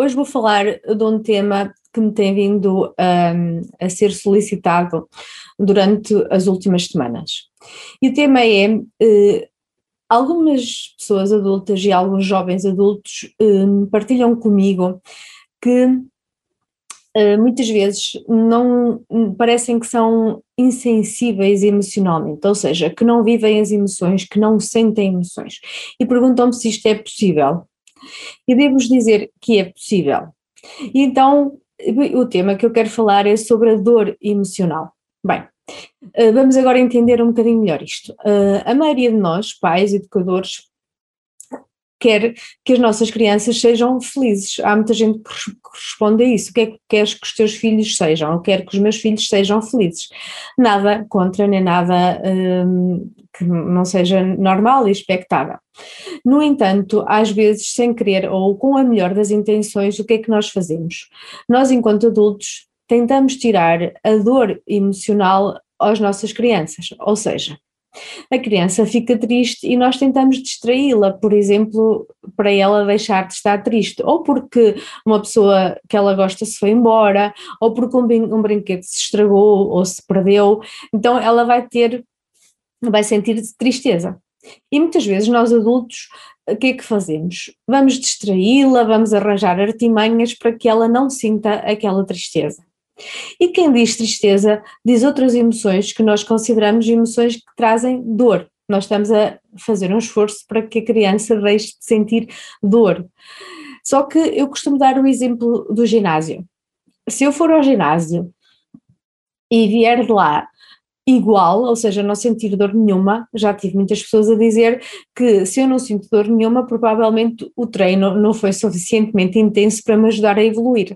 Hoje vou falar de um tema que me tem vindo um, a ser solicitado durante as últimas semanas. E o tema é: uh, algumas pessoas adultas e alguns jovens adultos uh, partilham comigo que uh, muitas vezes não parecem que são insensíveis emocionalmente, ou seja, que não vivem as emoções, que não sentem emoções, e perguntam-me se isto é possível. E devo-vos dizer que é possível. Então, o tema que eu quero falar é sobre a dor emocional. Bem, eh, vamos agora entender um bocadinho melhor isto. Eh, a maioria de nós, pais, educadores, quer que as nossas crianças sejam felizes. Há muita gente que responde a isso. O que é que queres que os teus filhos sejam? Eu quero que os meus filhos sejam felizes. Nada contra, nem nada hum, que não seja normal e expectável. No entanto, às vezes, sem querer ou com a melhor das intenções, o que é que nós fazemos? Nós, enquanto adultos, tentamos tirar a dor emocional às nossas crianças, ou seja, a criança fica triste e nós tentamos distraí-la, por exemplo, para ela deixar de estar triste, ou porque uma pessoa que ela gosta se foi embora, ou porque um, brinquedo se estragou ou se perdeu, então ela vai ter, vai sentir tristeza. E muitas vezes nós adultos, o que é que fazemos? Vamos distraí-la, vamos arranjar artimanhas para que ela não sinta aquela tristeza. E quem diz tristeza diz outras emoções que nós consideramos emoções que trazem dor. Nós estamos a fazer um esforço para que a criança deixe de sentir dor. Só que eu costumo dar o exemplo do ginásio. Se eu for ao ginásio e vier de lá igual, ou seja, não sentir dor nenhuma, já tive muitas pessoas a dizer que se eu não sinto dor nenhuma, provavelmente o treino não foi suficientemente intenso para me ajudar a evoluir.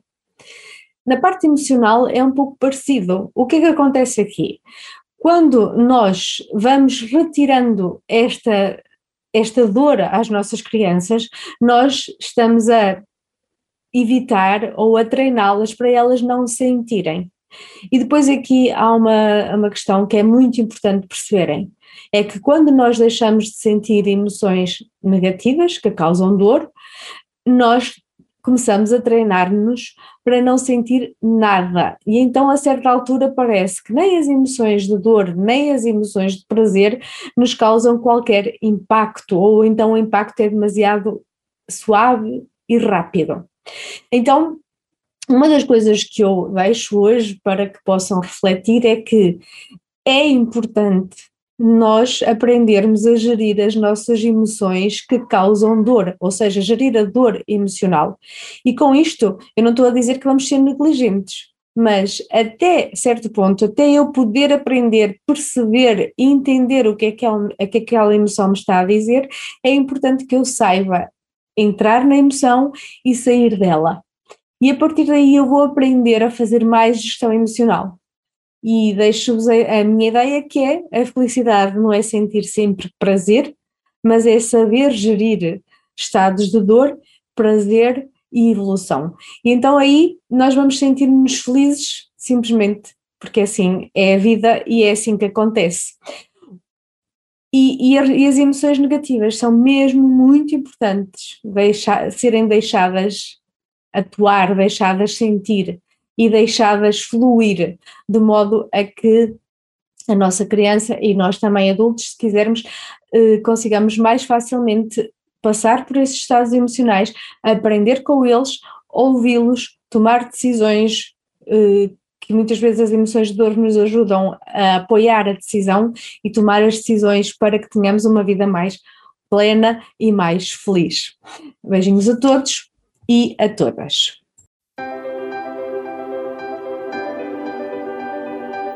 Na parte emocional é um pouco parecido. O que é que acontece aqui? Quando nós vamos retirando esta, esta dor às nossas crianças, nós estamos a evitar ou a treiná-las para elas não sentirem. E depois aqui há uma, uma questão que é muito importante perceberem, é que quando nós deixamos de sentir emoções negativas que causam dor, nós começamos a treinar-nos para não sentir nada. E então, a certa altura, parece que nem as emoções de dor, nem as emoções de prazer nos causam qualquer impacto, ou então o impacto é demasiado suave e rápido. Então, uma das coisas que eu deixo hoje para que possam refletir é que é importante nós aprendermos a gerir as nossas emoções que causam dor, ou seja, gerir a dor emocional. E com isto, eu não estou a dizer que vamos ser negligentes, mas até certo ponto, até eu poder aprender, perceber e entender o que é que, é que aquela emoção me está a dizer, é importante que eu saiba entrar na emoção e sair dela. E a partir daí eu vou aprender a fazer mais gestão emocional e deixo-vos a, a, minha ideia que é a felicidade não é sentir sempre prazer, mas é saber gerir estados de dor, prazer e evolução. E então aí nós vamos sentir-nos felizes simplesmente porque assim é a vida e é assim que acontece. E, e, as emoções negativas são mesmo muito importantes deixar, serem deixadas atuar, deixadas sentir e deixadas fluir, de modo a que a nossa criança e nós também adultos, se quisermos, eh, consigamos mais facilmente passar por esses estados emocionais, aprender com eles, ouvi-los, tomar decisões eh, que muitas vezes as emoções de dor nos ajudam a apoiar a decisão e tomar as decisões para que tenhamos uma vida mais plena e mais feliz. Beijinhos a todos e a todas.